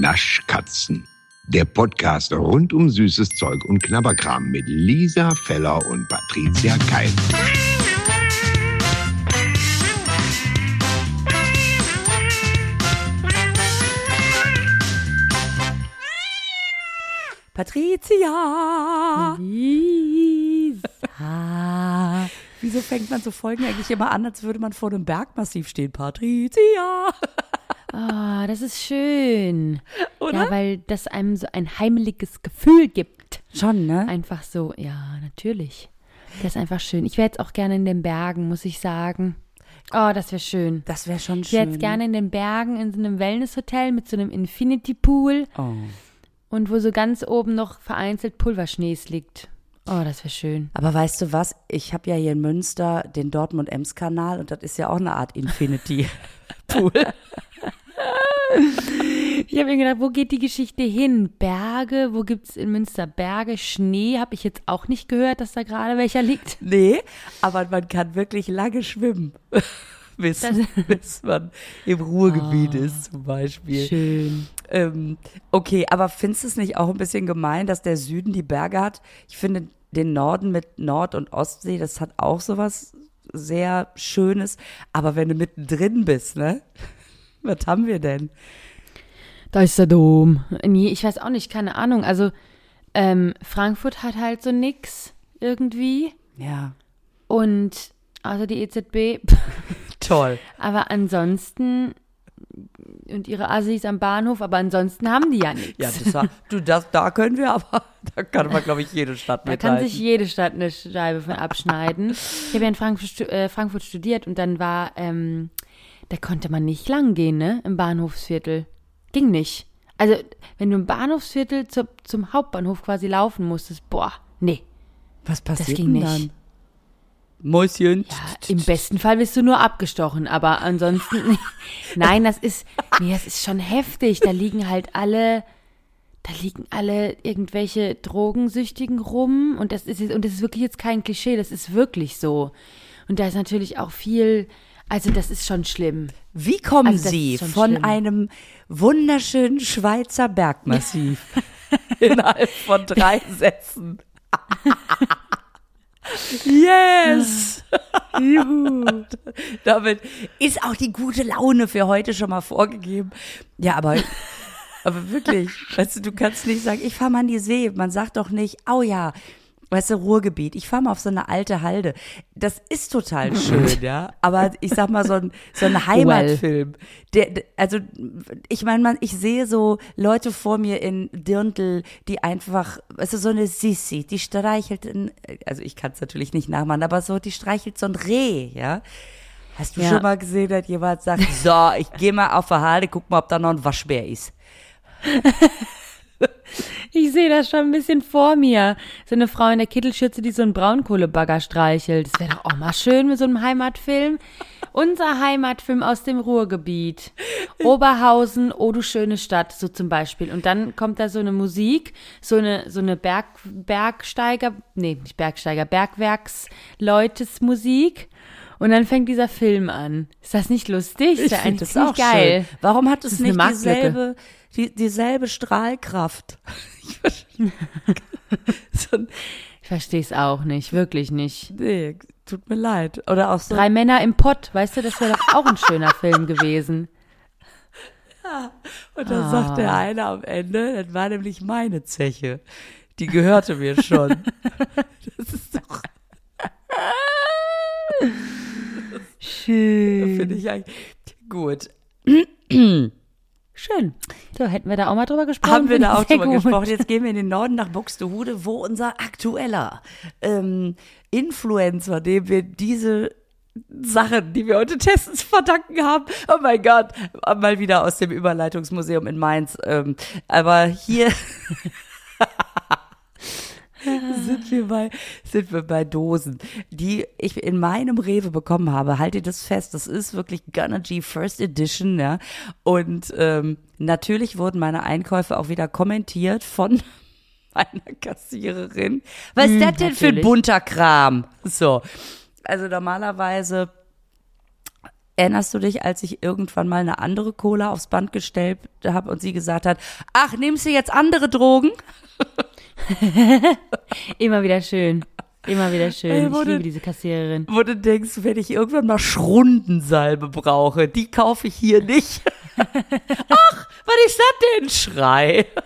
Naschkatzen. Der Podcast rund um süßes Zeug und Knabberkram mit Lisa Feller und Patricia Keil. Patricia! Lisa. Wieso fängt man so Folgen eigentlich immer an, als würde man vor einem Bergmassiv stehen? Patricia! Ah, das ist schön. Oder? Ja, weil das einem so ein heimeliges Gefühl gibt. Schon, ne? Einfach so, ja, natürlich. Das ist einfach schön. Ich wäre jetzt auch gerne in den Bergen, muss ich sagen. Oh, das wäre schön. Das wäre schon Ich wäre schön. jetzt gerne in den Bergen in so einem Wellnesshotel mit so einem Infinity Pool Oh. und wo so ganz oben noch vereinzelt Pulverschnees liegt. Oh, das wäre schön. Aber weißt du was? Ich habe ja hier in Münster den Dortmund-Ems-Kanal und das ist ja auch eine Art Infinity-Pool. Ich habe mir gedacht, wo geht die Geschichte hin? Berge, wo gibt's in Münster Berge? Schnee habe ich jetzt auch nicht gehört, dass da gerade welcher liegt. nee, aber man kann wirklich lange schwimmen. bis, bis man im Ruhrgebiet ist, zum Beispiel. Schön. Ähm, okay, aber findest du es nicht auch ein bisschen gemein, dass der Süden die Berge hat? Ich finde den Norden mit Nord- und Ostsee, das hat auch sowas sehr Schönes. Aber wenn du mittendrin bist, ne? Was haben wir denn? Da ist der Dom. Nee, ich weiß auch nicht, keine Ahnung. Also, ähm, Frankfurt hat halt so nix irgendwie. Ja, Und, also die EZB. toll. aber ansonsten, und ihre Assis am Bahnhof, aber ansonsten haben die ja nichts. Ja, das, war- du, das, da können wir aber, da kann man, glaube ich, jede Stadt Da kann mithalten. sich jede Stadt eine Scheibe von abschneiden. ich habe ja in Frankfurt, äh, Frankfurt studiert und dann war, ähm, da konnte man nicht lang gehen, ne? Im Bahnhofsviertel. Ging nicht. Also, wenn du im Bahnhofsviertel zu, zum Hauptbahnhof quasi laufen musstest, boah, nee. Was passiert ging denn nicht. dann? Mäuschen. Ja, Im besten Fall wirst du nur abgestochen, aber ansonsten, nein, das ist, nee, das ist schon heftig. Da liegen halt alle, da liegen alle irgendwelche Drogensüchtigen rum und das ist, und das ist wirklich jetzt kein Klischee, das ist wirklich so. Und da ist natürlich auch viel, also das ist schon schlimm. Wie kommen Also Sie von schlimm. einem wunderschönen Schweizer Bergmassiv innerhalb von drei Sätzen? yes! Juhu! Damit ist auch die gute Laune für heute schon mal vorgegeben. Ja, aber, aber wirklich, weißt du, du kannst nicht sagen, ich fahre mal an die See. Man sagt doch nicht, oh ja, weißt du, Ruhrgebiet, ich fahre mal auf so eine alte Halde. Das ist total schön, ja. Aber ich sag mal, so ein, so ein Heimatfilm. Der, der, also, ich meine, ich sehe so Leute vor mir in Dirndl, die einfach, weißt du, so eine Sissi, die streichelt, in, also ich kann es natürlich nicht nachmachen, aber so, die streichelt so ein Reh, ja. Hast du Ja. schon mal gesehen, dass jemand sagt, so, ich gehe mal auf die Halde, guck mal, ob da noch ein Waschbär ist. Ich sehe das schon ein bisschen vor mir. So eine Frau in der Kittelschürze, die so einen Braunkohlebagger streichelt. Das wäre doch auch mal schön mit so einem Heimatfilm. Unser Heimatfilm aus dem Ruhrgebiet. Oberhausen, oh du schöne Stadt, so zum Beispiel. Und dann kommt da so eine Musik, so eine, so eine Berg, Bergsteiger, nee, nicht Bergsteiger, Bergwerksleutesmusik. Und dann fängt dieser Film an. Ist das nicht lustig? Ist ja find eigentlich ziemlich geil. schön. Warum hat es nicht dieselbe, die, dieselbe Strahlkraft? Ich verstehe- so, es auch nicht, wirklich nicht. nee, tut mir leid. Oder auch so. Drei Männer im Pott, weißt du, das wäre doch auch ein schöner Film gewesen. Und dann Ah. sagt der eine am Ende, das war nämlich meine Zeche. Die gehörte mir schon. das ist doch, Schön. finde ich eigentlich gut. Schön. So, hätten wir da auch mal drüber gesprochen. Haben wir da auch drüber gut. gesprochen. Jetzt gehen wir in den Norden nach Buxtehude, wo unser aktueller ähm, Influencer, dem wir diese Sachen, die wir heute testen, zu verdanken haben. Oh mein Gott, mal wieder aus dem Überleitungsmuseum in Mainz. Ähm, aber hier sind wir bei sind wir bei Dosen, die ich in meinem Rewe bekommen habe. Haltet das fest, das ist wirklich Gunna G First Edition, ja. Und ähm, natürlich wurden meine Einkäufe auch wieder kommentiert von meiner Kassiererin. Was ist das denn für ein natürlich. bunter Kram? So. Also normalerweise erinnerst du dich, als ich irgendwann mal eine andere Cola aufs Band gestellt habe und sie gesagt hat, ach, nimmst du jetzt andere Drogen? Immer wieder schön. Immer wieder schön. Ey, ich liebe diese Kassiererin. Wo du denkst, wenn ich irgendwann mal Schrundensalbe brauche, die kaufe ich hier nicht. ach, was ist das denn? Schrei.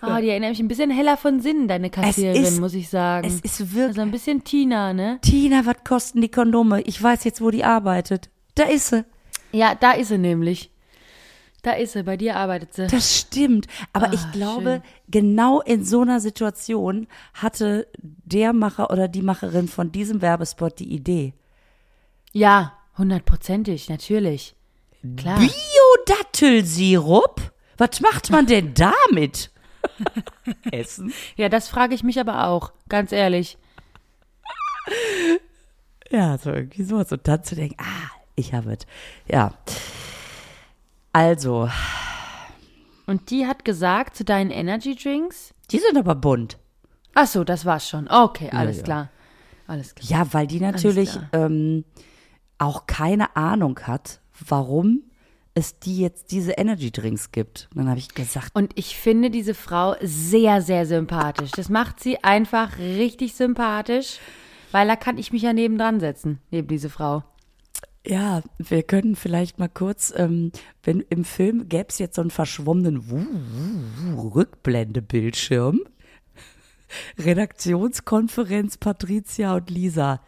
Oh, die erinnert mich ein bisschen heller von Sinn, deine Kassiererin, ist- muss ich sagen. Es ist wirklich, also ein bisschen Tina, ne? Tina, was kosten die Kondome? Ich weiß jetzt, wo die arbeitet. Da ist sie. Ja, da ist sie nämlich. Da ist sie, bei dir arbeitet sie. Das stimmt. Aber Ah, ich glaube, schön. genau in so einer Situation hatte der Macher oder die Macherin von diesem Werbespot die Idee. Ja, hundertprozentig, natürlich. Klar. Biodattelsirup? Was macht man denn damit? Essen. Ja, das frage ich mich aber auch, ganz ehrlich. Ja, so irgendwie sowas. Und dann zu denken, ah, ich habe es. Ja. Also, Und die hat gesagt zu deinen Energy Drinks? die sind aber bunt. Ach so, das war's schon. Okay, alles ja. klar. Alles klar. Ja, weil die natürlich ähm, auch keine Ahnung hat, warum es die jetzt diese Energy Drinks gibt. Und dann habe ich gesagt, Und ich finde diese Frau sehr, sehr sympathisch. Das macht sie einfach richtig sympathisch, weil da kann ich mich ja nebendran setzen, neben diese Frau. Ja, wir können vielleicht mal kurz, ähm, wenn im Film gäbe es jetzt so einen verschwommenen Wuh, Wuh, Wuh, Rückblendebildschirm. Redaktionskonferenz Patricia und Lisa.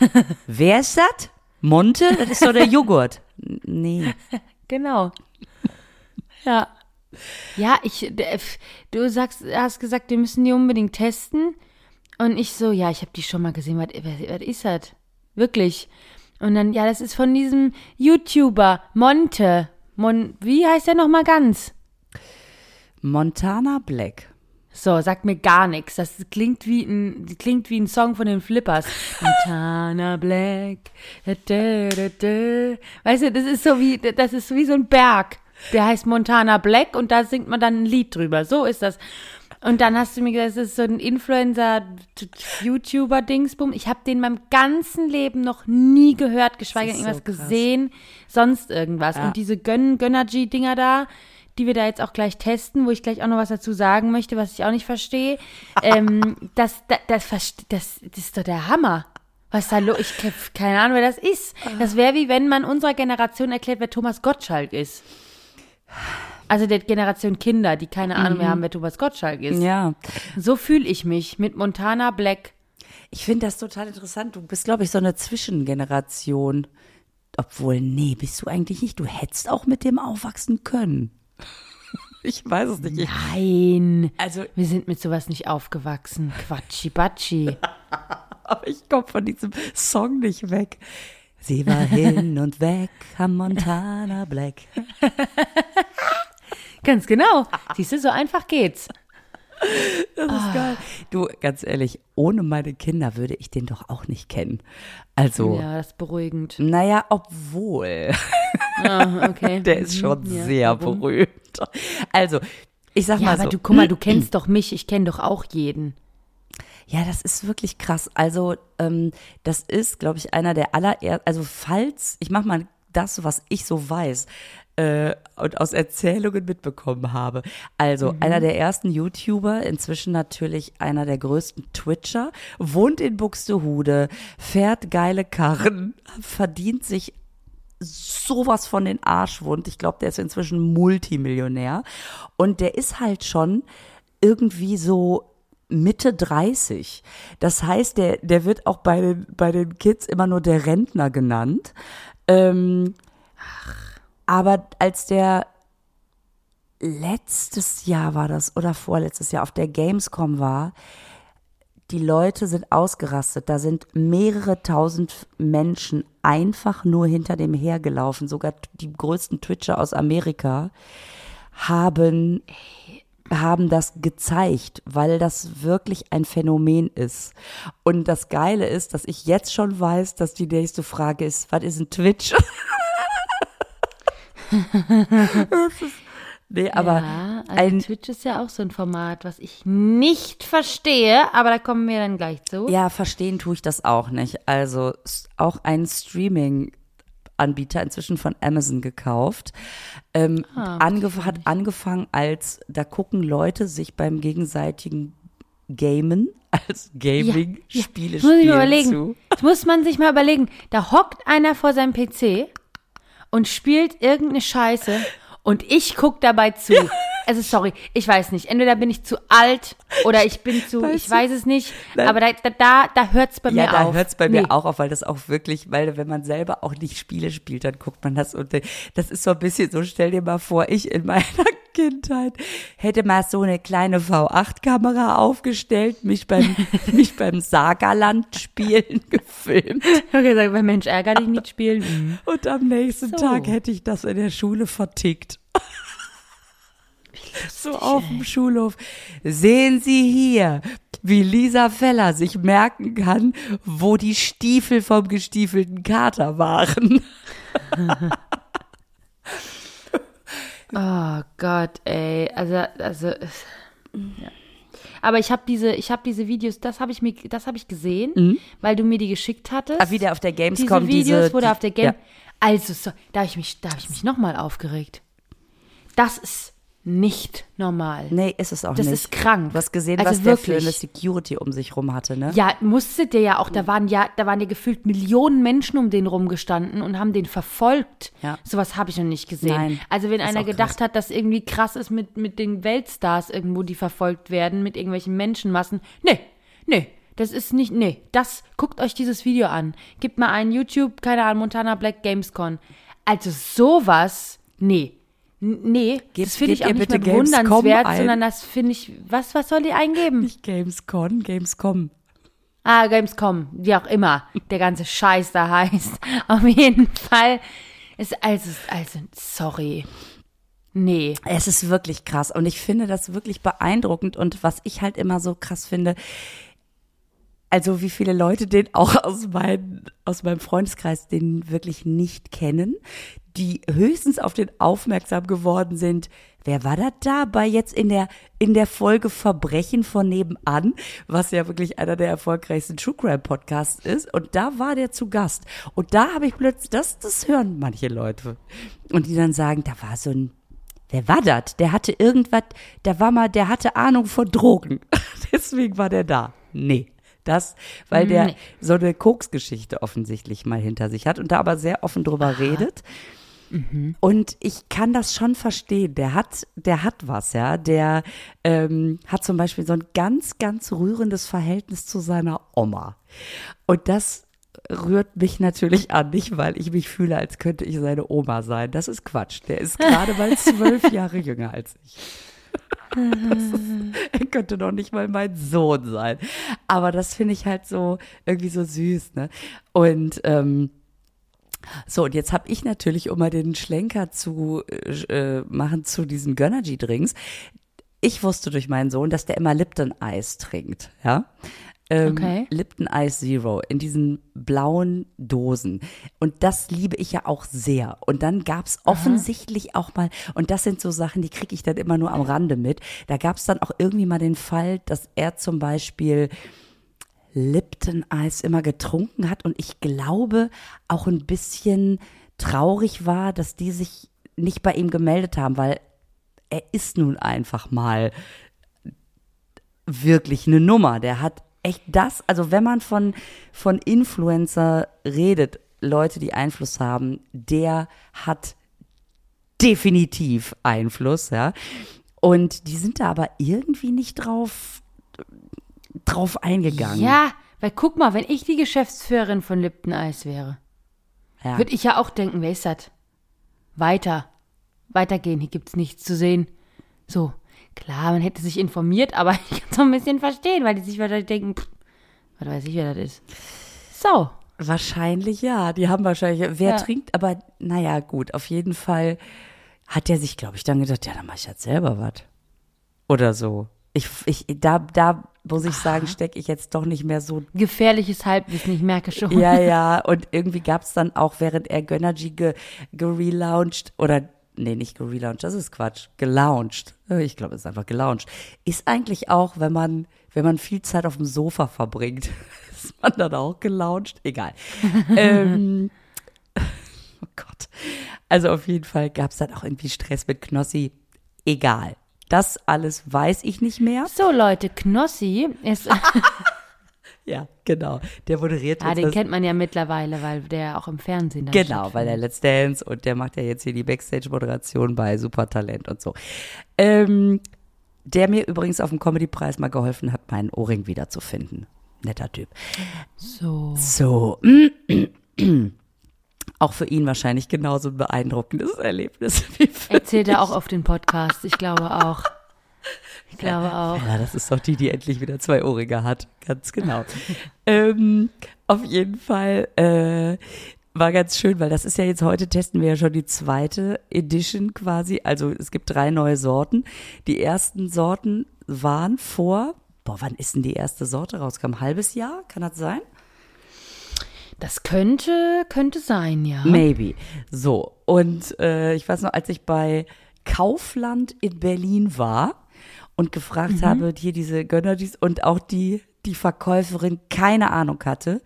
Wer ist das? Monte? Das ist doch der Joghurt. Nee. Genau. Ja. Ja, ich, du sagst, hast gesagt, wir müssen die unbedingt testen. Und ich so, ja, ich habe die schon mal gesehen. Was, was, was ist das? Wirklich. Und dann, ja, das ist von diesem YouTuber Monte. Mon, wie heißt der nochmal ganz? Montana Black. So, sagt mir gar nichts. Das klingt wie ein, klingt wie ein Song von den Flippers. Montana Black. Da, da, da, da. Weißt du, das ist so wie, das ist wie so ein Berg. Der heißt Montana Black und da singt man dann ein Lied drüber. So ist das. Und dann hast du mir gesagt, das ist so ein Influencer-YouTuber-Dingsbum. Ich habe den meinem ganzen Leben noch nie gehört, geschweige denn so irgendwas krass. gesehen, sonst irgendwas. Ja. Und diese Gön Gönnergy-Dinger da, die wir da jetzt auch gleich testen, wo ich gleich auch noch was dazu sagen möchte, was ich auch nicht verstehe. ähm, das, das, das, das, das ist doch der Hammer. Was da lo Ich ke- keine Ahnung, wer das ist. Das wäre wie wenn man unserer Generation erklärt, wer Thomas Gottschalk ist. Also der Generation Kinder, die keine Ahnung mehr haben, wer Thomas Gottschalk ist. Ja. So fühle ich mich mit Montana Black. Ich finde das total interessant. Du bist, glaube ich, so eine Zwischengeneration. Obwohl, nee, bist du eigentlich nicht. Du hättest auch mit dem aufwachsen können. Ich weiß es nicht. Ich, Nein. also, Wir sind mit sowas nicht aufgewachsen. Quatschi Batschi. aber ich komme von diesem Song nicht weg. Sie war hin und weg am Montana Black. Ganz genau. Siehst du, so einfach geht's. Das ist geil. Du, ganz ehrlich, ohne meine Kinder würde ich den doch auch nicht kennen. Also, Ja, das ist beruhigend. naja, obwohl. Ah, okay. Der ist schon Ja, sehr warum? berühmt. Also, ich sag Ja, mal aber so. du, guck mal, du kennst doch mich. Ich kenne doch auch jeden. Ja, das ist wirklich krass. Also, ähm, das ist, glaube ich, einer der allerersten, also falls, ich mach mal das, was ich so weiß äh, und aus Erzählungen mitbekommen habe. Also, einer der ersten YouTuber, inzwischen natürlich einer der größten Twitcher, wohnt in Buxtehude, fährt geile Karren, verdient sich sowas von den Arschwund. Ich glaube, der ist inzwischen Multimillionär. Und der ist halt schon irgendwie so Mitte 30. Das heißt, der, der wird auch bei den, bei den Kids immer nur der Rentner genannt. Ähm, aber als der letztes Jahr war das oder vorletztes Jahr auf der Gamescom war, die Leute sind ausgerastet. Da sind mehrere tausend Menschen einfach nur hinter dem hergelaufen. Sogar die größten Twitcher aus Amerika haben, haben das gezeigt, weil das wirklich ein Phänomen ist. Und das Geile ist, dass ich jetzt schon weiß, dass die nächste Frage ist, was ist ein Twitch? Das ist- nee, aber ja, also ein, Twitch ist ja auch so ein Format, was ich nicht verstehe, aber da kommen wir dann gleich zu. Ja, verstehen tue ich das auch nicht. Also auch ein Streaming, Anbieter, inzwischen von Amazon gekauft. Ähm, Ah, angef hat angefangen als, da gucken Leute sich beim gegenseitigen Gamen, als Gaming-Spiele Das muss ich spielen mir überlegen. zu. Das muss man sich mal überlegen. Da hockt einer vor seinem PC und spielt irgendeine Scheiße und ich guck dabei zu. Also sorry, ich weiß nicht. Entweder bin ich zu alt oder ich bin zu, Weißt ich weiß es nicht. Nein. Aber da, da, da, da hört's bei Ja, mir da auf. hört's bei Nee. mir auch auf, weil das auch wirklich, weil wenn man selber auch nicht Spiele spielt, dann guckt man das und das ist so ein bisschen so, stell dir mal vor, ich in meiner Kindheit hätte mal so eine kleine V8-Kamera aufgestellt, mich beim, mich beim Sagerland-Spielen gefilmt Okay, sag mal, Mensch, ärger dich nicht spielen. Und am nächsten So. Tag hätte ich das in der Schule vertickt. So auf dem Schulhof. Sehen Sie hier, wie Lisa Feller sich merken kann, wo die Stiefel vom gestiefelten Kater waren. Oh Gott, ey. Also, also. Ja. Aber ich habe diese, ich habe diese Videos, das habe ich mir, das habe ich gesehen, weil du mir die geschickt hattest. Ah, wieder auf der Gamescom diese Videos diese, wurde auf der Game. Ja. Also, so, da habe ich mich, da habe ich mich nochmal aufgeregt. Das ist nicht normal. Nee, ist es auch Das nicht. ist krank. Du hast gesehen, Also was der für wirklich. eine Security um sich rum hatte, ne? Ja, musste der ja auch, da waren ja, da waren ja gefühlt Millionen Menschen um den rumgestanden und haben den verfolgt. Ja. Sowas habe ich noch nicht gesehen. Nein, also wenn einer gedacht krass. hat, dass irgendwie krass ist mit, mit den Weltstars irgendwo, die verfolgt werden, mit irgendwelchen Menschenmassen. Nee, nee. Das ist nicht, nee, das, guckt euch dieses Video an. Gebt mal ein YouTube, keine Ahnung, Montana Black Gamescon. Also sowas, nee. Nee, Gebt- das finde ich auch nicht bitte mehr Gamescom bewundernswert, sondern das finde ich, was, was soll die eingeben? Nicht Gamescon, Gamescom. Ah, Gamescom, wie auch immer der ganze Scheiß da heißt. Auf jeden Fall ist also, also, sorry. Nee. Es ist wirklich krass und ich finde das wirklich beeindruckend und was ich halt immer so krass finde, also wie viele Leute den auch aus, mein, aus meinem Freundeskreis den wirklich nicht kennen, die höchstens auf den aufmerksam geworden sind. Wer war das da bei jetzt in der, in der Folge Verbrechen von nebenan, was ja wirklich einer der erfolgreichsten True Crime Podcasts ist. Und da war der zu Gast. Und da habe ich plötzlich, das, das hören manche Leute. Und die dann sagen, da war so ein Wer war das? Der hatte irgendwas, da war mal, der hatte Ahnung von Drogen. Deswegen war der da. Nee. Das, weil der Nee. so eine Koksgeschichte offensichtlich mal hinter sich hat und da aber sehr offen drüber redet. Und ich kann das schon verstehen. Der hat, der hat was, ja. Der ähm, hat zum Beispiel so ein ganz, ganz rührendes Verhältnis zu seiner Oma. Und das rührt mich natürlich an, nicht weil ich mich fühle, als könnte ich seine Oma sein. Das ist Quatsch. Der ist gerade mal zwölf Jahre jünger als ich. Ist, er könnte noch nicht mal mein Sohn sein. Aber das finde ich halt so irgendwie so süß, ne? Und ähm, so, und jetzt habe ich natürlich, um mal den Schlenker zu äh, machen zu diesen Gönnergy-Drinks, ich wusste durch meinen Sohn, dass der immer Lipton-Eis trinkt, ja. Ähm, Okay. Lipton Ice Zero in diesen blauen Dosen. Und das liebe ich ja auch sehr. Und dann gab's offensichtlich auch mal, und das sind so Sachen, die kriege ich dann immer nur am Rande mit, da gab's dann auch irgendwie mal den Fall, dass er zum Beispiel Lipton Eis immer getrunken hat und ich glaube auch ein bisschen traurig war, dass die sich nicht bei ihm gemeldet haben, weil er ist nun einfach mal wirklich eine Nummer. Der hat echt das, also wenn man von, von Influencer redet, Leute, die Einfluss haben, der hat definitiv Einfluss, ja. Und die sind da aber irgendwie nicht drauf, drauf eingegangen. Ja, weil guck mal, wenn ich die Geschäftsführerin von Lipton Eis wäre, Ja. würde ich ja auch denken, wer ist das? Weiter. Weitergehen, hier gibt's nichts zu sehen. So, klar, man hätte sich informiert, aber ich kann es auch ein bisschen verstehen, weil die sich wahrscheinlich denken, pff, was weiß ich, wer das ist. So. Wahrscheinlich ja. Die haben wahrscheinlich, wer Ja. trinkt, aber naja, gut, auf jeden Fall hat der sich, glaube ich, dann gedacht, ja, dann mach ich jetzt selber was. Oder so. Ich, ich, da, da muss ich sagen, stecke ich jetzt doch nicht mehr so Gefährliches Halbwissen, ich merke schon. Ja, ja, und irgendwie gab's dann auch, während er Gönnergy ge, gerelauncht oder nee, nicht gerelauncht, das ist Quatsch, gelauncht. Ich glaube, es ist einfach gelauncht. Ist eigentlich auch, wenn man wenn man viel Zeit auf dem Sofa verbringt, ist man dann auch gelauncht? Egal. ähm, Oh Gott. Also auf jeden Fall gab es dann auch irgendwie Stress mit Knossi. Egal. Das alles weiß ich nicht mehr. So, Leute, Knossi ist. Ja, genau. Der moderiert ah, den kennt man ja mittlerweile, weil der auch im Fernsehen dann Genau, weil der Let's Dance und der macht ja jetzt hier die Backstage-Moderation bei Supertalent und so. Ähm, der mir übrigens auf dem Comedy-Preis mal geholfen hat, meinen Ohrring wiederzufinden. Netter Typ. So. So. Auch für ihn wahrscheinlich genauso ein beeindruckendes Erlebnis wie für Erzählt er auch auf den Podcast. Ich glaube auch. Ich glaube auch. Ja, das ist doch die, die endlich wieder zwei Ohrringe hat. Ganz genau. ähm, auf jeden Fall äh, war ganz schön, weil das ist ja jetzt heute testen wir ja schon die zweite Edition quasi. Also es gibt drei neue Sorten. Die ersten Sorten waren vor, boah, wann ist denn die erste Sorte rauskam? Ein halbes Jahr? Kann das sein? Das könnte, könnte sein, ja. Maybe. So, und äh, ich weiß noch, als ich bei Kaufland in Berlin war und gefragt habe, hier diese Gönnerdies und auch die, die Verkäuferin keine Ahnung hatte,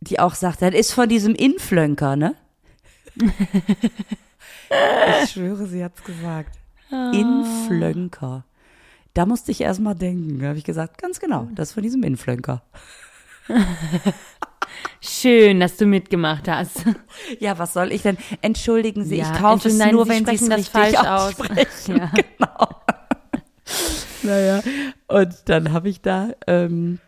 die auch sagte, das ist von diesem Inflönker, ne? ich schwöre, sie hat's gesagt. Inflönker. Da musste ich erst mal denken. Da habe ich gesagt, ganz genau, das ist von diesem Inflönker. Schön, dass du mitgemacht hast. Ja, was soll ich denn? Entschuldigen Sie, Ja, ich kaufe es nur, Sie wenn Sie es das falsch aus. Ja. Genau. naja, und dann habe ich da, ähm,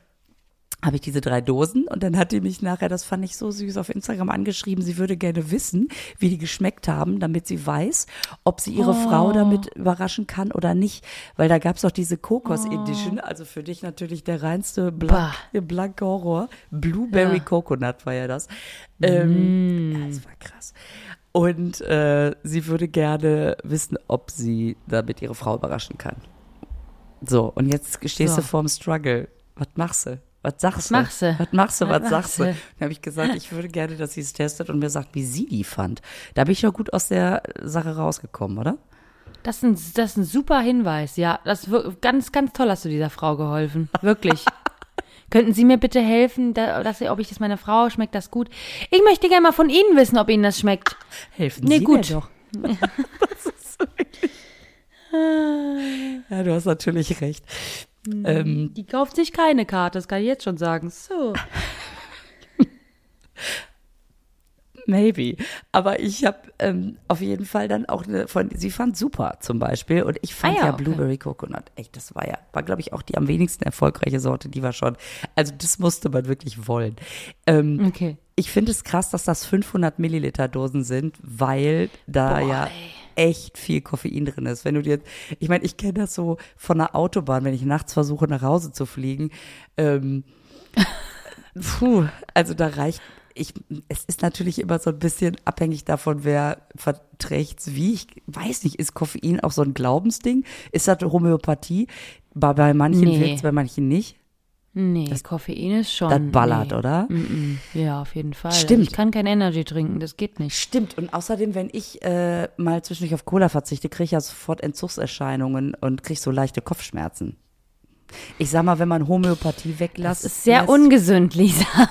habe ich diese drei Dosen und dann hat die mich nachher, das fand ich so süß, auf Instagram angeschrieben, sie würde gerne wissen, wie die geschmeckt haben, damit sie weiß, ob sie ihre Oh. Frau damit überraschen kann oder nicht. Weil da gab's auch diese Kokos Oh. Edition, also für dich natürlich der reinste Blank, blanke Horror. Blueberry Ja. Mm. Coconut war ja das. Ähm, ja, das war krass. Und äh, sie würde gerne wissen, ob sie damit ihre Frau überraschen kann. So, und jetzt stehst So. du vorm Struggle. Was machst du? Was sagst du? machst du? Was machst du? Was, Was sagst du? Dann habe ich gesagt, ich würde gerne, dass sie es testet und mir sagt, wie sie die fand. Da bin ich ja gut aus der Sache rausgekommen, oder? Das ist ein, das ist ein super Hinweis, ja. Das ganz, ganz toll hast du dieser Frau geholfen. Wirklich. Könnten Sie mir bitte helfen, da, dass ob ich das meiner Frau schmeckt das gut? Ich möchte gerne mal von Ihnen wissen, ob Ihnen das schmeckt. Helfen Nee, Sie gut. mir doch. das ist wirklich. Ja, du hast natürlich recht. Ähm, Die kauft sich keine Karte, das kann ich jetzt schon sagen. So. Maybe. Aber ich habe ähm, auf jeden Fall dann auch eine von, sie fand super zum Beispiel. Und ich fand Ah ja, ja, okay. Blueberry Coconut, echt, das war ja, war glaube ich auch die am wenigsten erfolgreiche Sorte, die war schon, also das musste man wirklich wollen. Ähm, Okay. ich finde es krass, dass das 500 Milliliter Dosen sind, weil da Boah, ja ey. Echt viel Koffein drin ist. Wenn du dir, ich meine, ich kenne das so von der Autobahn, wenn ich nachts versuche nach Hause zu fliegen. Ähm, puh, also da reicht. Ich, es ist natürlich immer so ein bisschen abhängig davon, wer verträgt's wie. Ich weiß nicht, ist Koffein auch so ein Glaubensding? Ist das Homöopathie? Bei, bei manchen Nee. wirkt's, bei manchen nicht. Nee, das Koffein ist schon. Das ballert, nee. oder? Mm-mm. Ja, auf jeden Fall. Stimmt. Ich kann kein Energy trinken, das geht nicht. Stimmt. Und außerdem, wenn ich äh, mal zwischendurch auf Cola verzichte, kriege ich ja sofort Entzugserscheinungen und kriege so leichte Kopfschmerzen. Ich sag mal, wenn man Homöopathie weglässt, Das ist sehr lässt- ungesund, Lisa.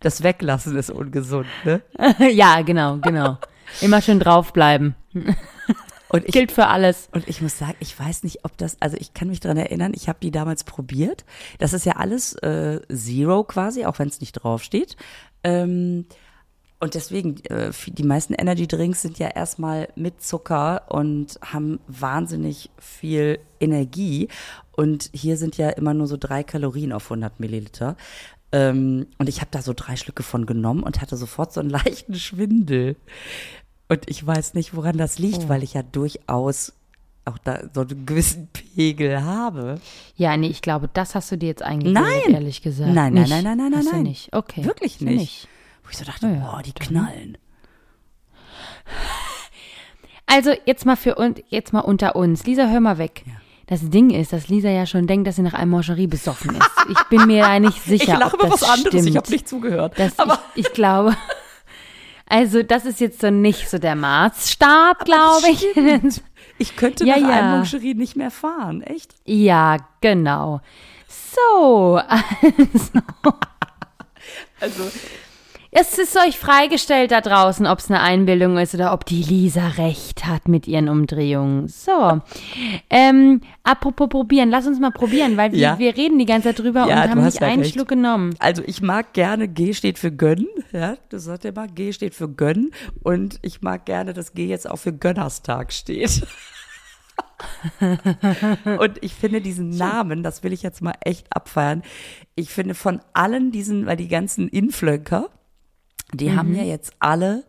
das Weglassen ist ungesund, ne? ja, genau, genau. Immer schön draufbleiben. Und ich, Gilt für alles. und ich muss sagen, ich weiß nicht, ob das, also ich kann mich dran erinnern, ich habe die damals probiert. Das ist ja alles äh, Zero quasi, auch wenn es nicht draufsteht. Ähm, und deswegen, äh, die meisten Energy Drinks sind ja erstmal mit Zucker und haben wahnsinnig viel Energie. Und hier sind ja immer nur so drei Kalorien auf 100 Milliliter. Ähm, und ich habe da so drei Schlücke von genommen und hatte sofort so einen leichten Schwindel. Und ich weiß nicht, woran das liegt, weil ich ja durchaus auch da so einen gewissen Pegel habe. Ja, nee, ich glaube, das hast du dir jetzt eingebildet, Nein. ehrlich gesagt. Nein, nein, Nicht. nein, nein, nein, nein, nein. nicht. Okay. Wirklich du nicht. Wo ich so dachte, Ja, boah, die knallen. Also jetzt mal für uns, jetzt mal unter uns. Lisa, hör mal weg. Das Ding ist, dass Lisa ja schon denkt, dass sie nach einem Mangerie besoffen ist. Ich bin mir da nicht sicher, ich lache über was anderes, stimmt. ich habe nicht zugehört. Das, aber ich, ich glaube, also das ist jetzt so nicht so der Maßstab, glaube ich. ich könnte Ja, nach ja. einem nicht mehr fahren, echt? ja, genau. So, Also, Es ist euch freigestellt da draußen, ob es eine Einbildung ist oder ob die Lisa recht hat mit ihren Umdrehungen. So. Ähm, apropos probieren, lass uns mal probieren, weil wir, Ja. wir reden die ganze Zeit drüber Ja, und du haben nicht ja einen recht. Schluck genommen. Also ich mag gerne, G steht für gönnen, ja, das sagt er mal, G steht für gönnen und ich mag gerne, dass G jetzt auch für Gönnerstag steht. und ich finde diesen Namen, das will ich jetzt mal echt abfeiern, ich finde von allen diesen, weil die ganzen Inflönker, die Mhm. haben ja jetzt alle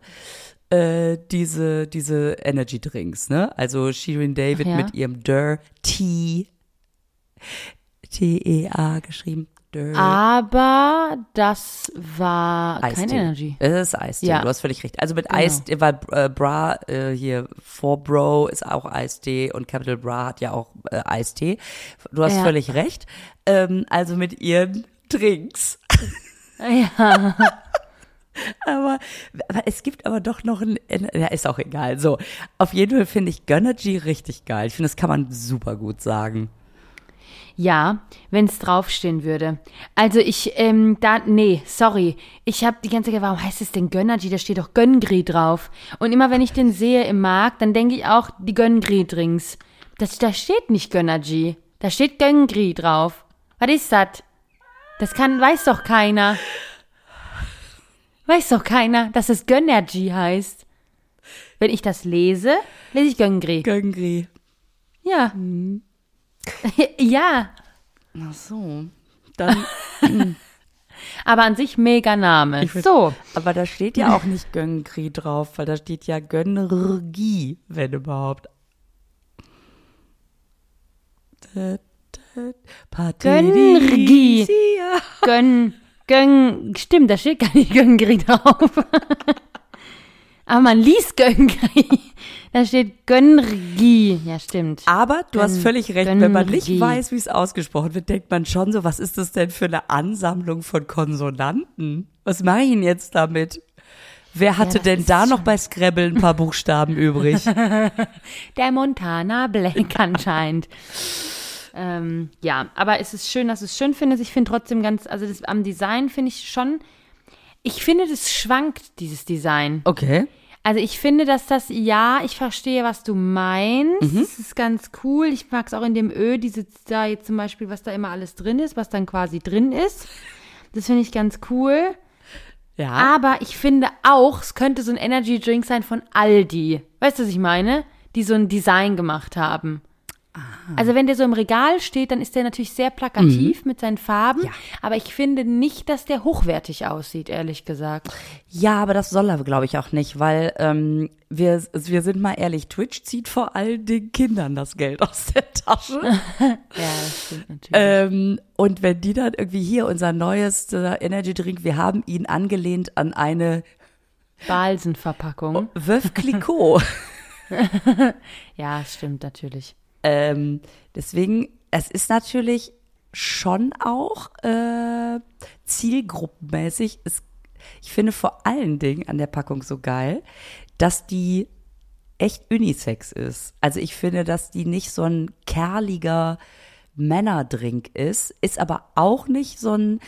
äh, diese, diese Energy Drinks, ne? Also Shirin David ja. mit ihrem Dur T T-E-A geschrieben. Dur. Aber das war kein Eistee. Energy. Es ist Eistee, Ja. du hast völlig recht. Also mit Genau. Eistee, weil äh, Bra äh, hier, For Bro ist auch Eistee und Capital Bra hat ja auch äh, Eistee. Du hast Ja. völlig recht. Ähm, also mit ihren Drinks. Ja. Aber, aber es gibt aber doch noch ein, ja, ist auch egal. So, auf jeden Fall finde ich Gönnergy richtig geil. Ich finde, das kann man super gut sagen. Ja, wenn es draufstehen würde. Also ich, ähm, da, nee, sorry. Ich habe die ganze Zeit, warum heißt es denn Gönnergy? Da steht doch Göngri drauf. Und immer wenn ich den sehe im Markt, dann denke ich auch, die Göngri-Drinks. Das, da steht nicht Gönnergy. Da steht Göngri drauf. Was ist das? Das kann, weiß doch keiner. Weiß doch keiner, dass es Gönnergy heißt. Wenn ich das lese, lese ich Göngri. Göngri. Ja. ja. Ach so. Dann, Aber an sich mega Name. Find- so. aber da steht ja auch nicht Göngri drauf, weil da steht ja Gönnergie, wenn überhaupt. Gönnergie. Gönn, gönn, stimmt, da steht gar nicht Göngri drauf. Aber man liest Göngri. Da steht Gönnergie. Ja, stimmt. Aber du hast Gön- völlig recht, wenn man nicht weiß, wie es ausgesprochen wird, denkt man schon so, was ist das denn für eine Ansammlung von Konsonanten? Was mache ich denn jetzt damit? Wer hatte das denn da noch bei Scrabble ein paar Buchstaben übrig? Der Montana Black anscheinend. Ähm, ja, aber es ist schön, dass du es schön findest. Ich finde trotzdem ganz, also das, am Design finde ich schon, ich finde, das schwankt, dieses Design. Okay. Also ich finde, dass das, ja, ich verstehe, was du meinst. Es ist ganz cool. Ich mag es auch in dem Ö, diese da jetzt zum Beispiel, was da immer alles drin ist, was dann quasi drin ist. Das finde ich ganz cool. Ja. Aber ich finde auch, es könnte so ein Energy Drink sein von Aldi. Weißt du, was ich meine? Die so ein Design gemacht haben. Also wenn der so im Regal steht, dann ist der natürlich sehr plakativ mit seinen Farben. Ja. Aber ich finde nicht, dass der hochwertig aussieht, ehrlich gesagt. Ja, aber das soll er, glaube ich, auch nicht, weil ähm, wir, wir sind mal ehrlich, Twitch zieht vor allen Dingen Kindern das Geld aus der Tasche. Ja, das stimmt natürlich. ähm, und wenn die dann irgendwie hier unser neuester Energy Drink, wir haben ihn angelehnt an eine Balsenverpackung. Veuve Clicquot. Ja, das stimmt natürlich. Ähm, deswegen, es ist natürlich schon auch äh, zielgruppenmäßig. Es, ich finde vor allen Dingen an der Packung so geil, dass die echt unisex ist. Also ich finde, dass die nicht so ein kerliger Männerdrink ist, ist aber auch nicht so ein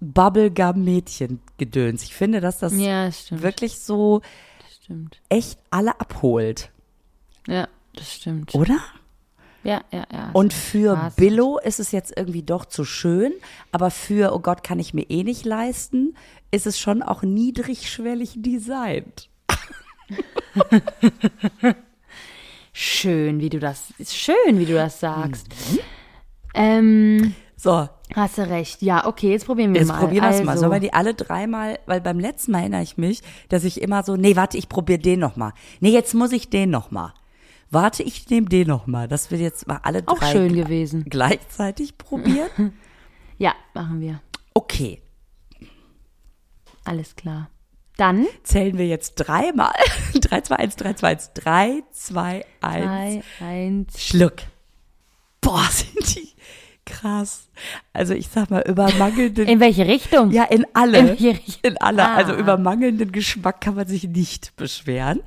Bubblegum-Mädchen-Gedöns. Ich finde, dass das Ja, wirklich so echt alle abholt, Ja, das stimmt. oder? Ja, ja, ja. Und für Hast Billo ist es jetzt irgendwie doch zu schön, aber für, oh Gott, kann ich mir eh nicht leisten, ist es schon auch niedrigschwellig designt. Schön, wie du das, schön, wie du das sagst. Ähm, So, hast du recht. Ja, okay, jetzt probieren wir jetzt mal. probieren wir also, mal. Sollen wir die alle dreimal, weil beim letzten Mal erinnere ich mich, dass ich immer so, nee, warte, ich probiere den noch mal. Nee, jetzt muss ich den noch mal. Warte, ich nehme den noch mal. Das wird jetzt mal alle Auch drei schön gewesen. gleichzeitig probieren. Ja, machen wir. Okay, Alles klar. Dann zählen wir jetzt dreimal. 3, 2, 1, 3, 2, 1, 3, 2, 1. drei, eins. Schluck. Boah, sind die krass. Also ich sag mal, über mangelnden, In welche Richtung? ja, in alle, In in alle, also Ah. über mangelnden Geschmack kann man sich nicht beschweren.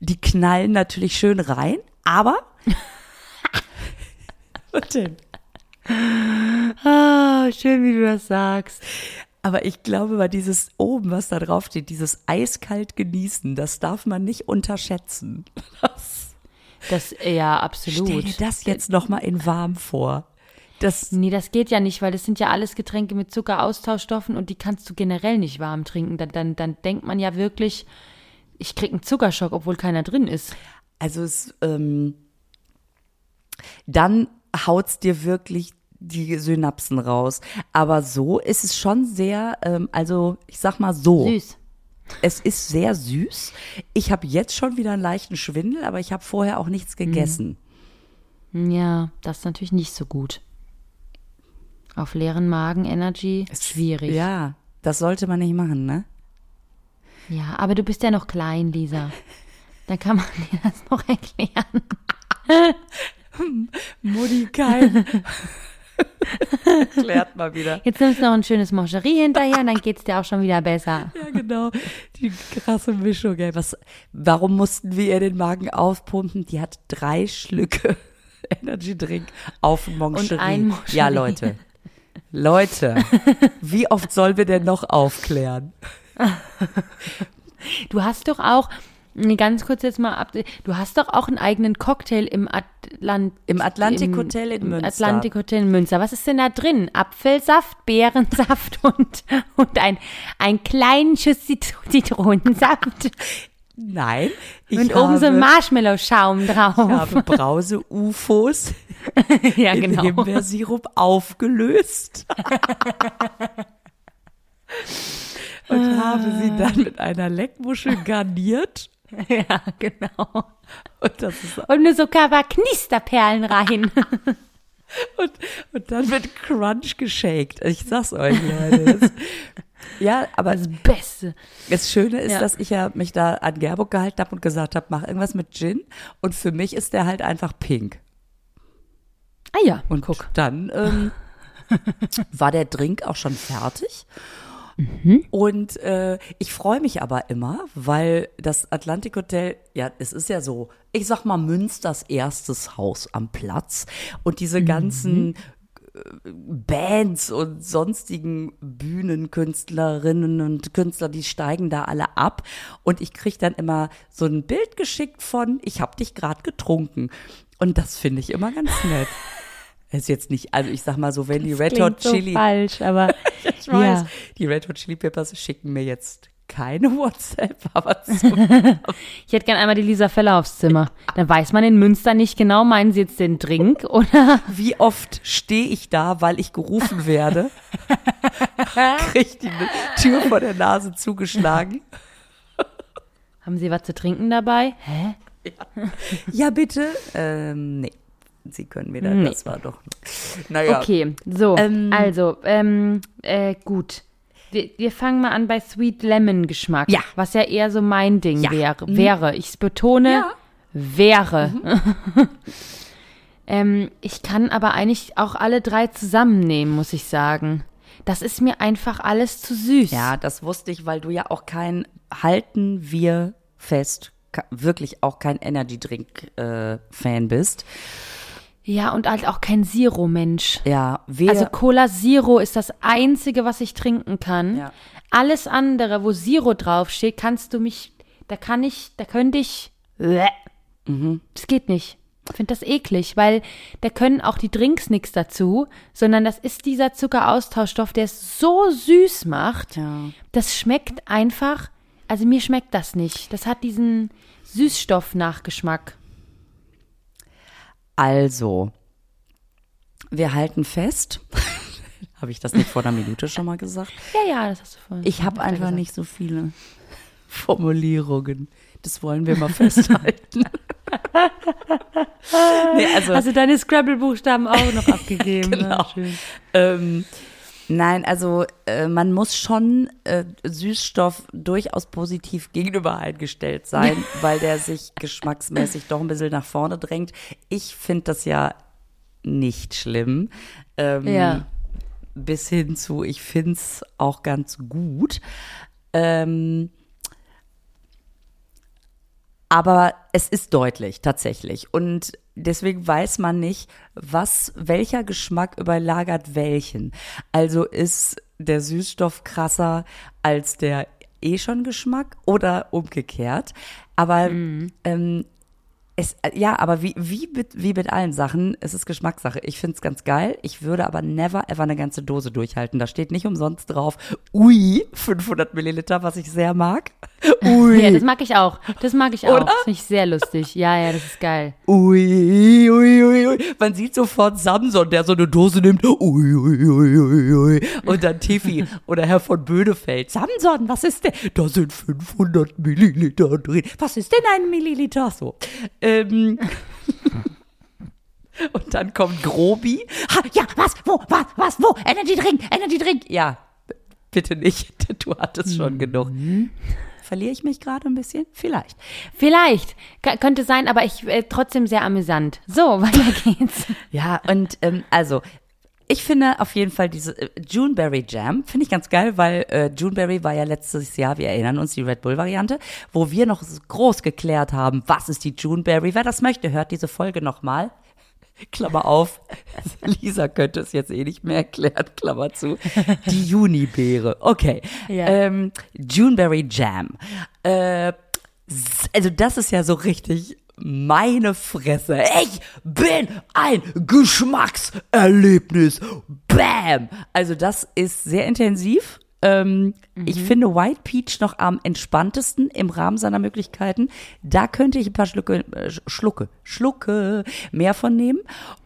Die knallen natürlich schön rein, aber was denn? Ah, schön, wie du das sagst. Aber ich glaube, bei dieses oben, was da drauf steht, dieses eiskalt genießen, das darf man nicht unterschätzen. Das, Das, ja, absolut. stell dir das jetzt noch mal in warm vor. Das, Nee, das geht ja nicht, weil das sind ja alles Getränke mit Zuckeraustauschstoffen und die kannst du generell nicht warm trinken. Dann, dann, dann denkt man ja wirklich, ich krieg einen Zuckerschock, obwohl keiner drin ist. also es, ähm, dann haut's dir wirklich die Synapsen raus. Aber so ist es schon sehr, ähm, also ich sag mal so. Süß. Es ist sehr süß. Ich habe jetzt schon wieder einen leichten Schwindel, aber ich habe vorher auch nichts gegessen. Ja, das ist natürlich nicht so gut. Auf leeren Magen Energy ist schwierig. Ja, das sollte man nicht machen, ne? Ja, aber du bist ja noch klein, Lisa. Dann kann man dir das noch erklären. Mutti kein. Klärt mal wieder. Jetzt nimmst du noch ein schönes Mangerie hinterher und dann geht's dir auch schon wieder besser. Ja, genau. Die krasse Mischung, ey. Was, warum mussten wir ihr den Magen aufpumpen? Die hat drei Schlücke Energy Drink auf Moncherie. ein Moncherie. Ja, Leute. Leute, wie oft sollen wir denn noch aufklären? Du hast doch auch, ganz kurz jetzt mal ab, du hast doch auch einen eigenen Cocktail im Atlant Im Atlantic Hotel in im Münster. Atlantic Hotel in Münster. Was ist denn da drin? Apfelsaft, Beerensaft und, und ein, ein kleinen Schuss Zit Zitronensaft. Nein. Ich und oben so habe- Marshmallow-Schaum drauf. Ich habe Brause-UFOs ja, in genau. Himbeersirup aufgelöst. Und habe sie dann mit einer Leckmuschel garniert. Ja, genau. Und, das ist, Und nur so Knisterperlen rein. und, und dann wird Crunch geshaked. Ich sag's euch, Leute. Das, ja, aber Das Beste. das Schöne ist, Ja. dass ich ja mich da an Gerburg gehalten habe und gesagt habe, mach irgendwas mit Gin. Und für mich ist der halt einfach pink. Ah ja, Und guck, dann ähm, war der Drink auch schon fertig. Und äh, ich freue mich aber immer, weil das Atlantic Hotel, ja, es ist ja so, ich sag mal, Münsters erstes Haus am Platz. Und diese ganzen äh, Bands und sonstigen Bühnenkünstlerinnen und Künstler, die steigen da alle ab. Und ich krieg dann immer so ein Bild geschickt von, ich hab dich gerade getrunken. Und das finde ich immer ganz nett. Ist jetzt nicht, also ich sag mal so, wenn die Red Hot so Chili, falsch, aber ich weiß, ja. die Red Hot Chili Peppers schicken mir jetzt keine WhatsApp, aber so, Ich hätte gern einmal die Lisa Feller aufs Zimmer. Dann weiß man in Münster nicht genau, meinen sie jetzt den Drink oder? wie oft stehe ich da, weil ich gerufen werde, krieg die Tür vor der Nase zugeschlagen. Haben sie was zu trinken dabei? Hä? Ja, bitte? Ähm, nee. Sie können wieder, Nee. das war doch. Naja, Okay, so, Ähm, also, ähm, äh, gut. Wir, wir fangen mal an bei Sweet Lemon Geschmack. Ja. Was ja eher so mein Ding Ja. wäre. Mhm. Wäre. Ich betone, Ja. wäre. ähm, ich kann aber eigentlich auch alle drei zusammennehmen, muss ich sagen. Das ist mir einfach alles zu süß. Ja, das wusste ich, weil du ja auch kein, halten wir fest, wirklich auch kein Energy Drink äh, Fan bist. Ja, und halt auch kein Zero-Mensch. Ja, wir, Also Cola Zero ist das einzige, was ich trinken kann. Ja. Alles andere, wo Zero draufsteht, kannst du mich, da kann ich, da könnte ich, Mhm. das geht nicht. Ich finde das eklig, weil da können auch die Drinks nichts dazu, sondern das ist dieser Zuckeraustauschstoff, der es so süß macht. Ja. Das schmeckt einfach, also mir schmeckt das nicht. Das hat diesen Süßstoff-Nachgeschmack. Also, wir halten fest. habe ich das nicht vor einer Minute schon mal gesagt? Ja, ja, das hast du vorhin. Ich habe einfach gesagt. nicht so viele Formulierungen. Das wollen wir mal festhalten. nee, also, Hast du deine Scrabble-Buchstaben auch noch abgegeben? ne? Genau. Schön. Ähm, nein, also äh, man muss schon äh, Süßstoff durchaus positiv gegenüber eingestellt sein, weil der sich geschmacksmäßig doch ein bisschen nach vorne drängt. Ich finde das ja nicht schlimm. Ähm, Ja. Bis hin zu, ich finde es auch ganz gut. Ähm, aber es ist deutlich, tatsächlich. Und deswegen weiß man nicht, was, welcher Geschmack überlagert welchen. Also ist der Süßstoff krasser als der eh schon Geschmack oder umgekehrt. Aber ähm, es, ja, aber wie, wie, mit, wie mit allen Sachen, es ist Geschmackssache. Ich find's ganz geil. Ich würde aber never ever eine ganze Dose durchhalten. Da steht nicht umsonst drauf, ui, 500 Milliliter, was ich sehr mag. Ui, Ja, das mag ich auch. Das mag ich auch. Oder? Das finde ich sehr lustig. Ja, ja, das ist geil. ui, ui, ui, ui. Man sieht sofort Samson, der so eine Dose nimmt, ui, ui, ui, ui, ui. Und dann Tiffy oder Herr von Böhnefeld. Samson, was ist denn? Da sind 500 Milliliter drin. Was ist denn ein Milliliter? So. Ähm. Und dann kommt Grobi. Ha, ja, was, wo, was, was, wo? Energy Drink, Energy Drink. Ja, bitte nicht. Du hattest schon genug. Verliere ich mich gerade ein bisschen? Vielleicht. Vielleicht. K könnte sein, aber ich äh, trotzdem sehr amüsant. So, weiter geht's. Ja, und ähm, also, ich finde auf jeden Fall diese äh, Juneberry Jam, finde ich ganz geil, weil äh, Juneberry war ja letztes Jahr, wir erinnern uns, die Red Bull-Variante, wo wir noch groß geklärt haben, was ist die Juneberry. Wer das möchte, hört diese Folge nochmal. Klammer auf, Lisa könnte es jetzt eh nicht mehr erklären, Klammer zu. Die Junibeere, okay. Ja. Ähm, Juneberry Jam. Äh, also das ist ja so richtig meine Fresse. Ich bin ein Geschmackserlebnis. Bam! Also das ist sehr intensiv. Ähm, Ich finde White Peach noch am entspanntesten im Rahmen seiner Möglichkeiten. Da könnte ich ein paar Schlucke, äh, Schlucke, Schlucke mehr von nehmen.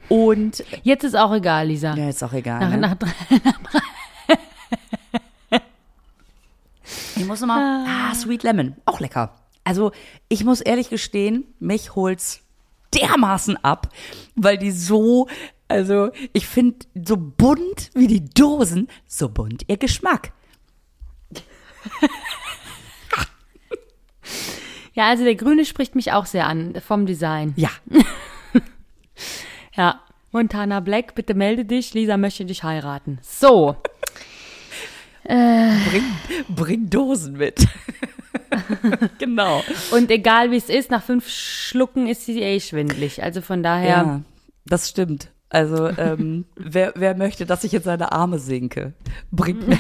Und Jetzt ist auch egal, Lisa. ja, ist auch egal. Nach, ne? nach drei, Ich muss nochmal. Ah, Sweet Lemon. Auch lecker. Also, ich muss ehrlich gestehen, mich holt's dermaßen ab, weil die so, also, ich finde, so bunt wie die Dosen, so bunt ihr Geschmack. ja, also der Grüne spricht mich auch sehr an, vom Design. Ja. Ja. Montana Black, bitte melde dich. Lisa möchte dich heiraten. So. Bring, bring Dosen mit. genau. Und egal wie es ist, nach fünf Schlucken ist sie eh schwindlig. Also von daher. Ja, das stimmt. Also, ähm, wer, wer möchte, dass ich in seine Arme sinke? Bringt mir.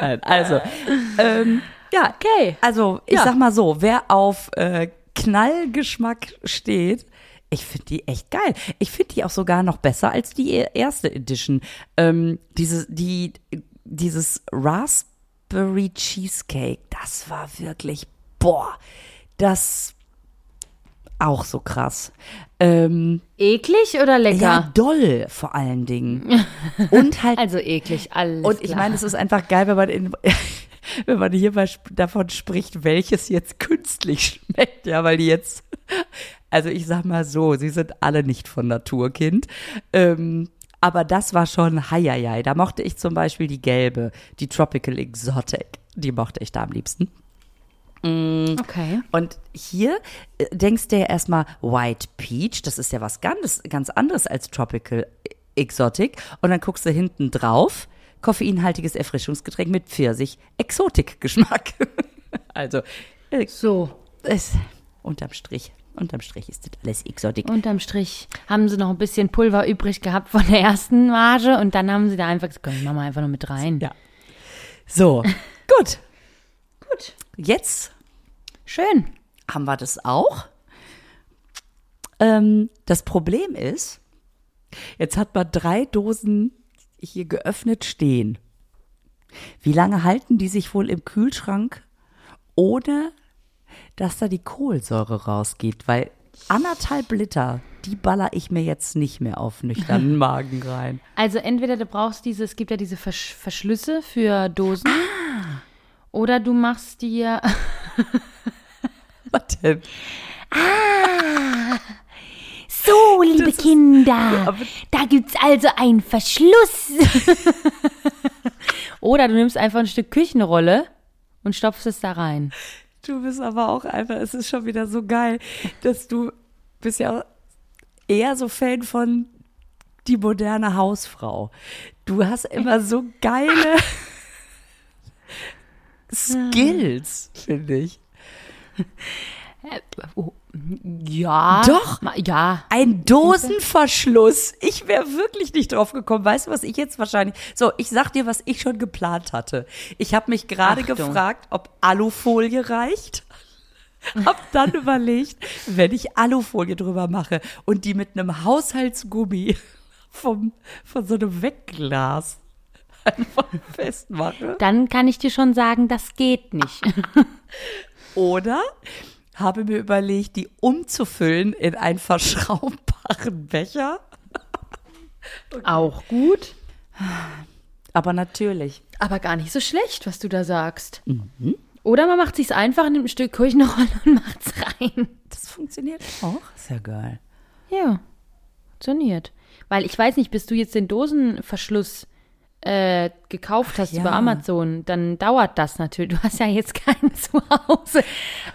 Nein, also, ähm, ja, Okay. Also, ich Ja. sag mal so, wer auf äh, Knallgeschmack steht, ich finde die echt geil. Ich finde die auch sogar noch besser als die erste Edition. Ähm, diese, die, dieses Raspberry Cheesecake, das war wirklich, boah, das auch so krass. Ähm, Eklig oder lecker? ja, doll vor allen Dingen. Und halt Also eklig, alles und ich klar. meine, es ist einfach geil, wenn man in, wenn man hierbei sp- davon spricht, welches jetzt künstlich schmeckt, ja, weil die jetzt, also ich sag mal so, sie sind alle nicht von Naturkind. Ähm, aber das war schon heieiei. Da mochte ich zum Beispiel die gelbe, die Tropical Exotic. Die mochte ich da am liebsten. Okay. Und hier äh, denkst du ja erstmal White Peach, das ist ja was ganz, ganz anderes als Tropical Exotic. Und dann guckst du hinten drauf, koffeinhaltiges Erfrischungsgetränk mit Pfirsich, Exotik-Geschmack. also, äh, So. es, unterm Strich, unterm Strich ist das alles Exotik. Unterm Strich haben sie noch ein bisschen Pulver übrig gehabt von der ersten Marge und dann haben sie da einfach gesagt, komm, machen wir einfach noch mit rein. Ja. So, gut. Gut. Jetzt Schön. haben wir das auch. Ähm, das Problem ist, jetzt hat man drei Dosen hier geöffnet stehen. Wie lange halten die sich wohl im Kühlschrank, ohne dass da die Kohlensäure rausgeht? Weil anderthalb Liter, die baller ich mir jetzt nicht mehr auf nüchternen Magen rein. Also entweder du brauchst diese, es gibt ja diese Versch Verschlüsse für Dosen. Oder du machst dir, Was denn? so, liebe ist- Kinder, aber- da gibt's also einen Verschluss. Oder du nimmst einfach ein Stück Küchenrolle und stopfst es da rein. Du bist aber auch einfach, es ist schon wieder so geil, dass du bist ja eher so Fan von die moderne Hausfrau. Du hast immer so geile Skills, finde ich. Oh, ja. Doch. Ja. Ein Dosenverschluss. Ich wäre wirklich nicht drauf gekommen. Weißt du, was ich jetzt wahrscheinlich. So, ich sag dir, was ich schon geplant hatte. Ich habe mich gerade gefragt, ob Alufolie reicht. Hab dann überlegt, wenn ich Alufolie drüber mache und die mit einem Haushaltsgummi vom, von so einem Wegglas einfach festmache. Dann kann ich dir schon sagen, das geht nicht. Oder habe mir überlegt, die umzufüllen in einen verschraubbaren Becher. Auch gut. Aber natürlich. Aber gar nicht so schlecht, was du da sagst. Oder man macht sich's einfach, nimmt ein Stück Küchenrolle und macht's rein. Das funktioniert auch. Ist ja geil. Ja, funktioniert. Weil ich weiß nicht, bis du jetzt den Dosenverschluss äh, gekauft hast ja. über Amazon, dann dauert das natürlich. Du hast ja jetzt keinen zu Hause.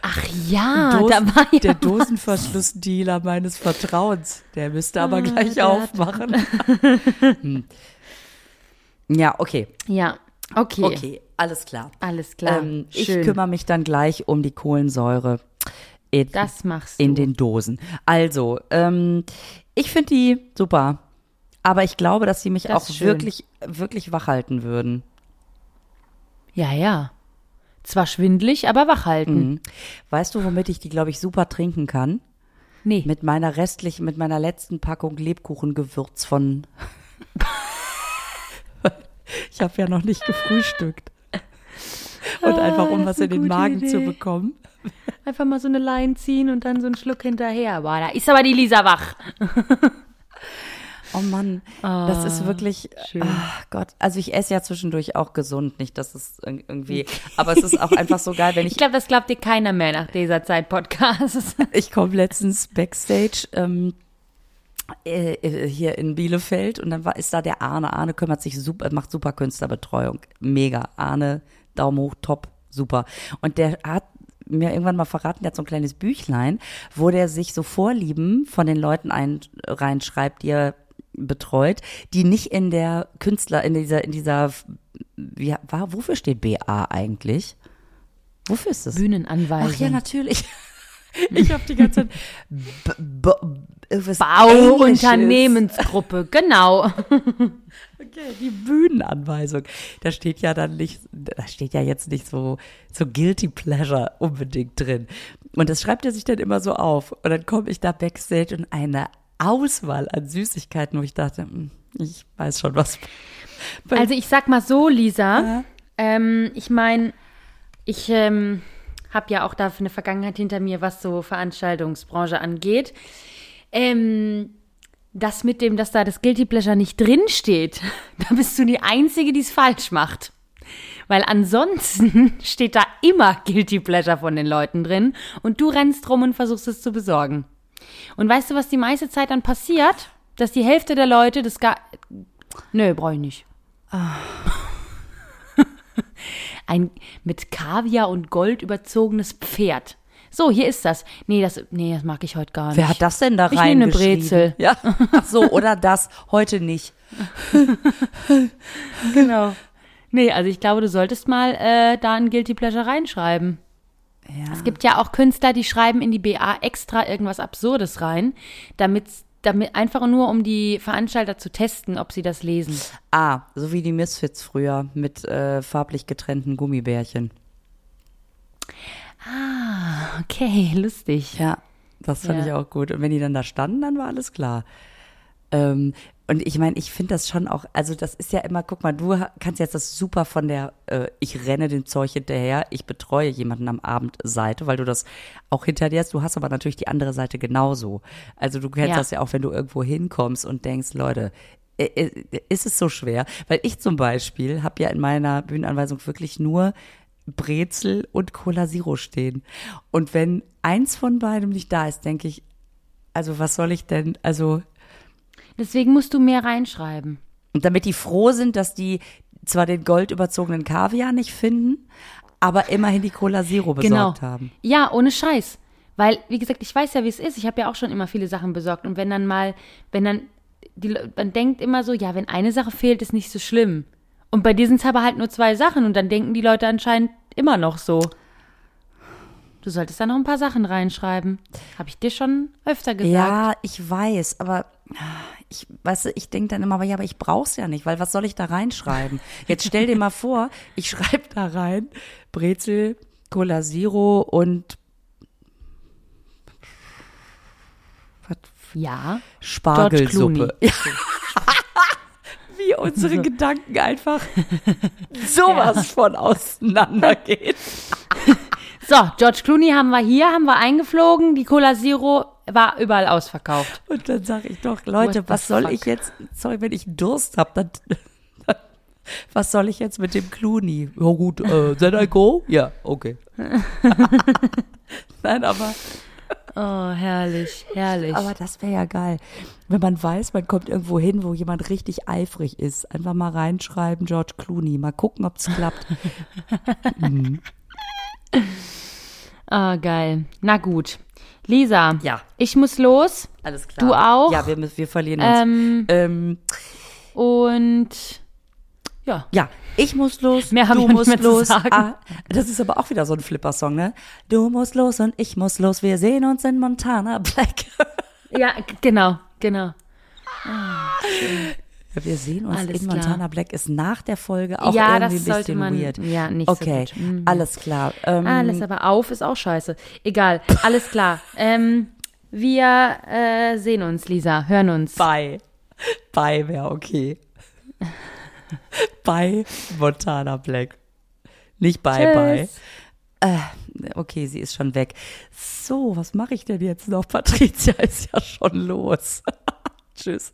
Ach ja, Dosen- da war ja der. Dosenverschlussdealer meines Vertrauens. Der müsste aber gleich der hat- aufmachen. Hm. Ja, okay. Ja, okay. Okay, alles klar. Alles klar. Ähm, ich kümmere mich dann gleich um die Kohlensäure in, Das machst in du. den Dosen. Also, ähm, ich finde die super. Aber ich glaube, dass sie mich Das auch wirklich, wirklich wach halten würden. Ja, ja. Zwar schwindlig, aber wachhalten. Mhm. Weißt du, womit ich die, glaube ich, super trinken kann? Nee. Mit meiner restlichen, mit meiner letzten Packung Lebkuchengewürz von. ich habe ja noch nicht gefrühstückt. Und einfach, um Ah, was in den Magen zu Idee. bekommen. Einfach mal so eine Line ziehen und dann so einen Schluck hinterher. Boah, da ist aber die Lisa wach. Oh Mann, das ist wirklich, Ah, schön. ach Gott, also ich esse ja zwischendurch auch gesund, nicht, dass es ir- irgendwie, aber es ist auch einfach so geil, wenn Ich ich, glaube, das glaubt dir keiner mehr nach dieser Zeit Podcasts. ich komme letztens Backstage, ähm, äh, äh, hier in Bielefeld und dann war, ist da der Arne. Arne kümmert sich super, macht super Künstlerbetreuung. Mega. Arne, Daumen hoch, top, super. Und der hat mir irgendwann mal verraten, der hat so ein kleines Büchlein, wo der sich so Vorlieben von den Leuten ein, reinschreibt, die er betreut, die nicht in der Künstler, in dieser, in dieser, wie, war, wofür steht BA eigentlich? Wofür ist das? Bühnenanweisung. Ach ja, natürlich. Ich habe die ganze Zeit B. Bauunternehmensgruppe, genau. Okay, die Bühnenanweisung. Da steht ja dann nicht, da steht ja jetzt nicht so, so Guilty Pleasure unbedingt drin. Und das schreibt er sich dann immer so auf. Und dann komme ich da backstage und eine Auswahl an Süßigkeiten, wo ich dachte, hm, ich weiß schon was. Also ich sag mal so, Lisa, Ja. ähm, ich meine, ich ähm, habe ja auch da eine Vergangenheit hinter mir, was so Veranstaltungsbranche angeht. Ähm, das mit dem, dass da das Guilty Pleasure nicht drin steht, da bist du die Einzige, die es falsch macht. Weil ansonsten steht da immer Guilty Pleasure von den Leuten drin und du rennst rum und versuchst es zu besorgen. Und weißt du, was die meiste Zeit dann passiert? Dass die Hälfte der Leute das gar. Nö, brauche ich nicht. Ein mit Kaviar und Gold überzogenes Pferd. So, hier ist das. Nee, das, nee, das mag ich heute gar nicht. Wer hat das denn da Ich nehme eine? Brezel. Ja, ach so, oder das, heute nicht. Genau. Nee, also ich glaube, du solltest mal äh, da ein Guilty Pleasure reinschreiben. Ja. Es gibt ja auch Künstler, die schreiben in die BA extra irgendwas Absurdes rein, damit, damit einfach nur um die Veranstalter zu testen, ob sie das lesen. Ah, so wie die Misfits früher mit äh, farblich getrennten Gummibärchen. Okay, lustig. Ja, das fand Ja. ich auch gut. Und wenn die dann da standen, dann war alles klar. Ähm, und ich meine, ich finde das schon auch, also das ist ja immer, guck mal, du kannst jetzt das super von der, äh, ich renne dem Zeug hinterher, ich betreue jemanden am Abend Seite, weil du das auch hinter dir hast. Du hast aber natürlich die andere Seite genauso. Also du kennst Ja. das ja auch, wenn du irgendwo hinkommst und denkst, Leute, äh, äh, ist es so schwer? Weil ich zum Beispiel habe ja in meiner Bühnenanweisung wirklich nur Brezel und Cola Zero stehen. Und wenn eins von beidem nicht da ist, denke ich, also was soll ich denn, also, Deswegen musst du mehr reinschreiben. und damit die froh sind, dass die zwar den goldüberzogenen Kaviar nicht finden, aber immerhin die Cola Zero besorgt genau. haben. Ja, ohne Scheiß. Weil, wie gesagt, ich weiß ja, wie es ist. Ich habe ja auch schon immer viele Sachen besorgt. Und wenn dann mal, wenn dann, die, man denkt immer so, ja, wenn eine Sache fehlt, ist nicht so schlimm. Und bei dir sind es aber halt nur zwei Sachen und dann denken die Leute anscheinend immer noch so. Du solltest da noch ein paar Sachen reinschreiben. Habe ich dir schon öfter gesagt. Ja, ich weiß, aber ich weißt du, ich denke dann immer, aber ja, aber ich brauch's ja nicht, weil was soll ich da reinschreiben? Jetzt stell dir mal vor, ich schreibe da rein Brezel, Cola Zero und was? Ja. Spargelsuppe. Ja. Wie unsere Gedanken einfach sowas von auseinandergehen. So, George Clooney haben wir hier, haben wir eingeflogen. Die Cola Zero war überall ausverkauft. Und dann sage ich doch, Leute, was soll fuck? ich jetzt, sorry, wenn ich Durst habe, dann, was soll ich jetzt mit dem Clooney? Ja gut, äh, then I go? Ja, okay. Nein, aber, Oh, herrlich, herrlich. aber das wäre ja geil. Wenn man weiß, man kommt irgendwo hin, wo jemand richtig eifrig ist. Einfach mal reinschreiben, George Clooney. Mal gucken, ob es klappt. Ah, geil. Na gut. Lisa. Ja. Ich muss los. Alles klar. Du auch? Ja, wir, müssen- wir verlieren uns. Ähm, Ähm, und ja. Ja, ich muss los, Mehr hab du ich auch nicht musst mehr zu los. sagen. Ah, das ist aber auch wieder so ein Flipper-Song, ne? Du musst los und ich muss los. Wir sehen uns in Montana Black. Ja, genau, genau. Wir sehen uns Alles in klar. Montana Black ist nach der Folge auch ja, irgendwie das ein bisschen man. weird. Ja, nicht okay, so gut. Mhm. alles klar. Ähm, Alles aber auf ist auch scheiße. Egal, alles klar. ähm, wir äh, sehen uns, Lisa, hören uns. Bye. Bye wäre okay. Bye Montana Black. Nicht bye bye. Tschüss. Äh, okay, sie ist schon weg. So, was mache ich denn jetzt noch? Patricia ist ja schon los. Tschüss.